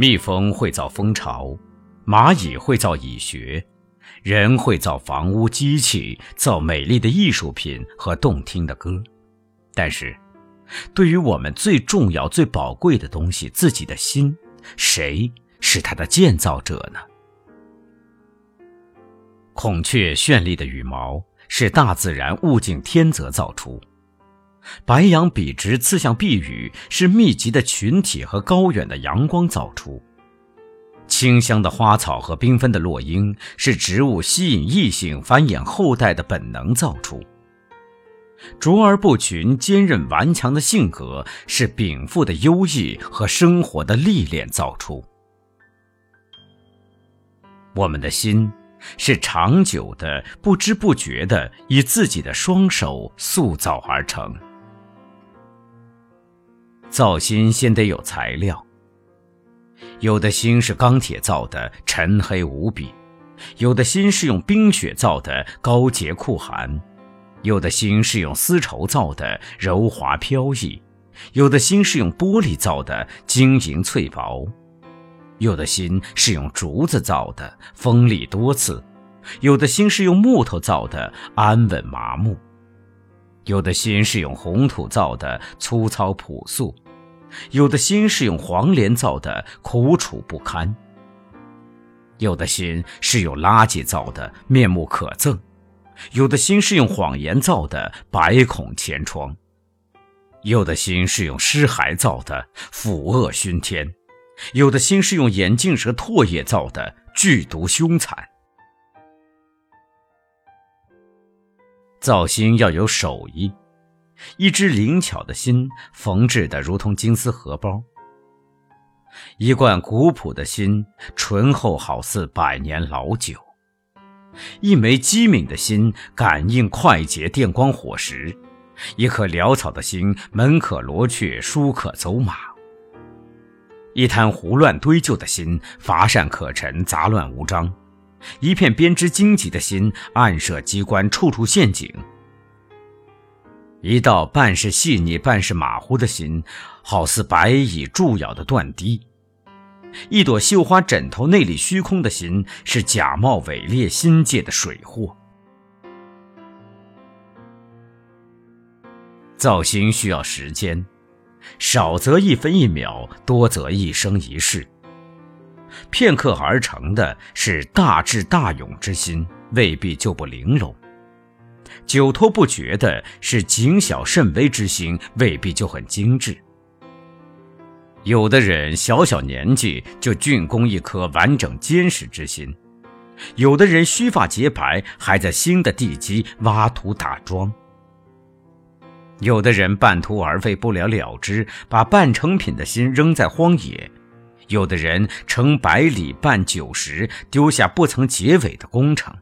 蜜蜂会造蜂巢，蚂蚁会造蚁穴，人会造房屋、机器，造美丽的艺术品和动听的歌。但是，对于我们最重要、最宝贵的东西——自己的心，谁是它的建造者呢？孔雀绚丽的羽毛是大自然物竞天择造出。白杨笔直刺向碧宇，是密集的群体和高远的阳光造出；清香的花草和缤纷的落英，是植物吸引异性、繁衍后代的本能造出；卓而不群、坚韧顽强的性格，是禀赋的优异和生活的历练造出。我们的心，是长久的、不知不觉的，以自己的双手塑造而成。造心先得有材料，有的心是钢铁造的，沉黑无比；有的心是用冰雪造的，高洁酷寒；有的心是用丝绸造的，柔滑飘逸；有的心是用玻璃造的，晶莹脆薄；有的心是用竹子造的，锋利多刺；有的心是用木头造的，安稳麻木。有的心是用红土造的，粗糙朴素；有的心是用黄连造的，苦楚不堪；有的心是用垃圾造的，面目可憎；有的心是用谎言造的，百孔千疮；有的心是用尸骸造的，腐恶熏天；有的心是用眼镜蛇唾液造的，剧毒凶残。造心要有手艺，一只灵巧的心缝制的如同金丝荷包；一罐古朴的心醇厚好似百年老酒；一枚机敏的心感应快捷电光火石；一颗潦草的心门可罗雀，书可走马；一滩胡乱堆就的心乏善可陈，杂乱无章。一片编织荆棘的心，暗设机关，处处陷阱；一道半是细腻、半是马虎的心，好似白蚁蛀咬的断堤；一朵绣花枕头内里虚空的心，是假冒伪劣心界的水货。造心需要时间，少则一分一秒，多则一生一世。片刻而成的是大智大勇之心，未必就不玲珑；久拖不决的是谨小慎微之心，未必就很精致。有的人小小年纪就竣工一颗完整坚实之心，有的人须发洁白，还在新的地基挖土打桩；有的人半途而废，不了了之，把半成品的心扔在荒野。有的人成百里半九十，丢下不曾结尾的工程；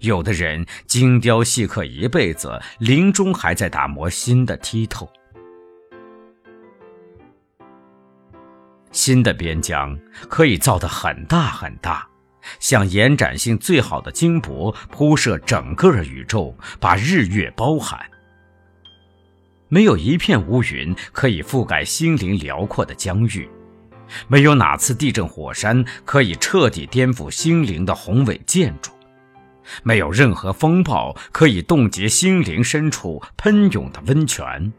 有的人精雕细刻一辈子，临终还在打磨新的剔透。新的边疆可以造得很大很大，像延展性最好的金箔，铺设整个宇宙，把日月包含。没有一片乌云可以覆盖心灵辽阔的疆域。没有哪次地震火山可以彻底颠覆心灵的宏伟建筑，没有任何风暴可以冻结心灵深处喷涌的温泉，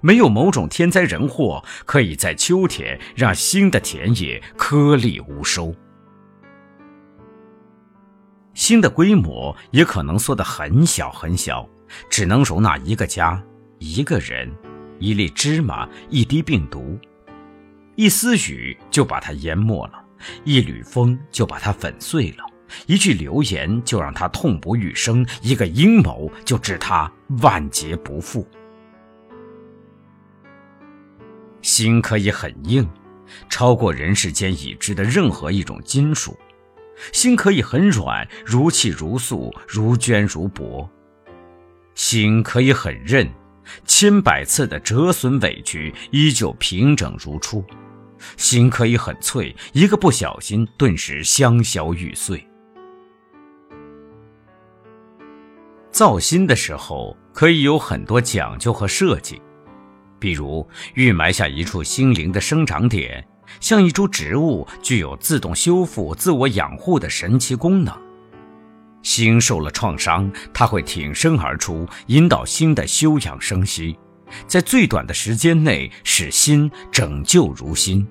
没有某种天灾人祸可以在秋天让新的田野颗粒无收。新的规模也可能缩得很小很小，只能容纳一个家、一个人、一粒芝麻、一滴病毒。一丝雨就把它淹没了，一缕风就把它粉碎了，一句流言就让它痛不欲生，一个阴谋就致它万劫不复。心可以很硬，超过人世间已知的任何一种金属；心可以很软，如泣如诉，如绢如帛；心可以很韧，千百次的折损委屈，依旧平整如初。心可以很脆，一个不小心，顿时香消玉碎。造心的时候，可以有很多讲究和设计，比如预埋下一处心灵的生长点，像一株植物，具有自动修复、自我养护的神奇功能。心受了创伤，它会挺身而出，引导心的休养生息，在最短的时间内使心拯救如新。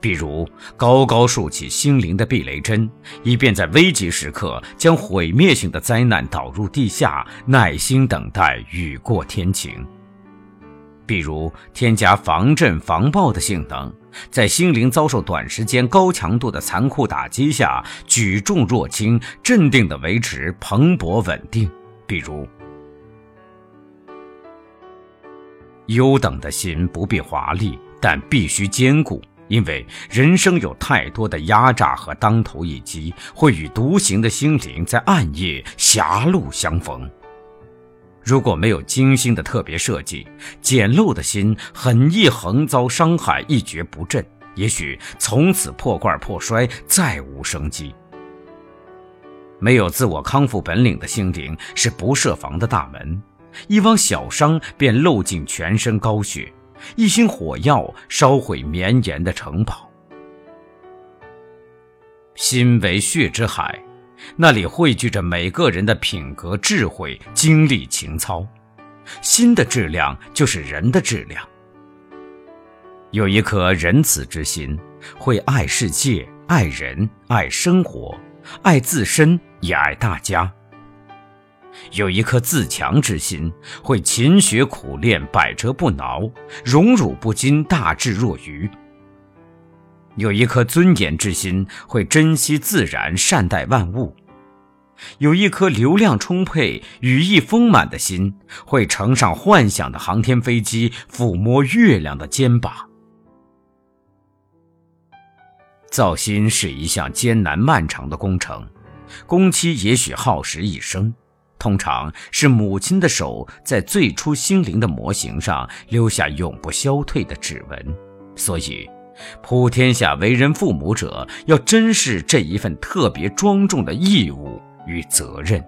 比如，高高竖起心灵的避雷针，以便在危急时刻将毁灭性的灾难导入地下，耐心等待雨过天晴。比如，添加防震防爆的性能，在心灵遭受短时间高强度的残酷打击下，举重若轻，镇定地维持蓬勃稳定。比如，优等的心不必华丽，但必须坚固，因为人生有太多的压榨和当头一击，会与独行的心灵在暗夜狭路相逢。如果没有精心的特别设计，简陋的心很易横遭伤害，一蹶不振，也许从此破罐破摔，再无生机。没有自我康复本领的心灵是不设防的大门，一汪小伤便漏进全身高血，一星火药烧毁绵延的城堡。心为血之海。那里汇聚着每个人的品格、智慧、经历、情操。心的质量就是人的质量。有一颗仁慈之心，会爱世界、爱人、爱生活、爱自身，也爱大家。有一颗自强之心，会勤学苦练、百折不挠、荣辱不惊、大智若愚。有一颗尊严之心，会珍惜自然，善待万物；有一颗流量充沛、羽翼丰满的心，会乘上幻想的航天飞机，抚摸月亮的肩膀。造心是一项艰难漫长的工程，工期也许耗时一生，通常是母亲的手在最初心灵的模型上留下永不消退的指纹，所以。普天下为人父母者，要珍视这一份特别庄重的义务与责任。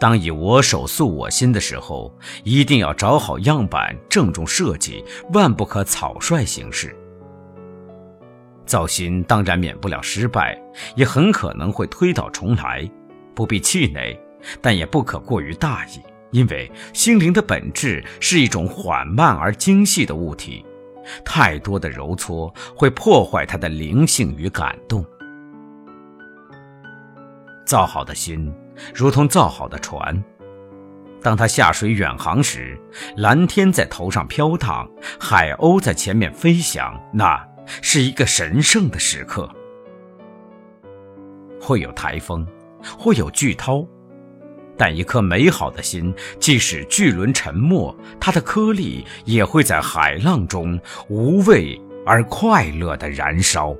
当以我手塑我心的时候，一定要找好样板，郑重设计，万不可草率行事。造心当然免不了失败，也很可能会推倒重来，不必气馁，但也不可过于大意。因为心灵的本质是一种缓慢而精细的物体，太多的揉搓会破坏它的灵性与感动。造好的心，如同造好的船，当它下水远航时，蓝天在头上飘荡，海鸥在前面飞翔，那是一个神圣的时刻。会有台风，会有巨涛。但一颗美好的心，即使巨轮沉没，它的颗粒也会在海浪中无畏而快乐地燃烧。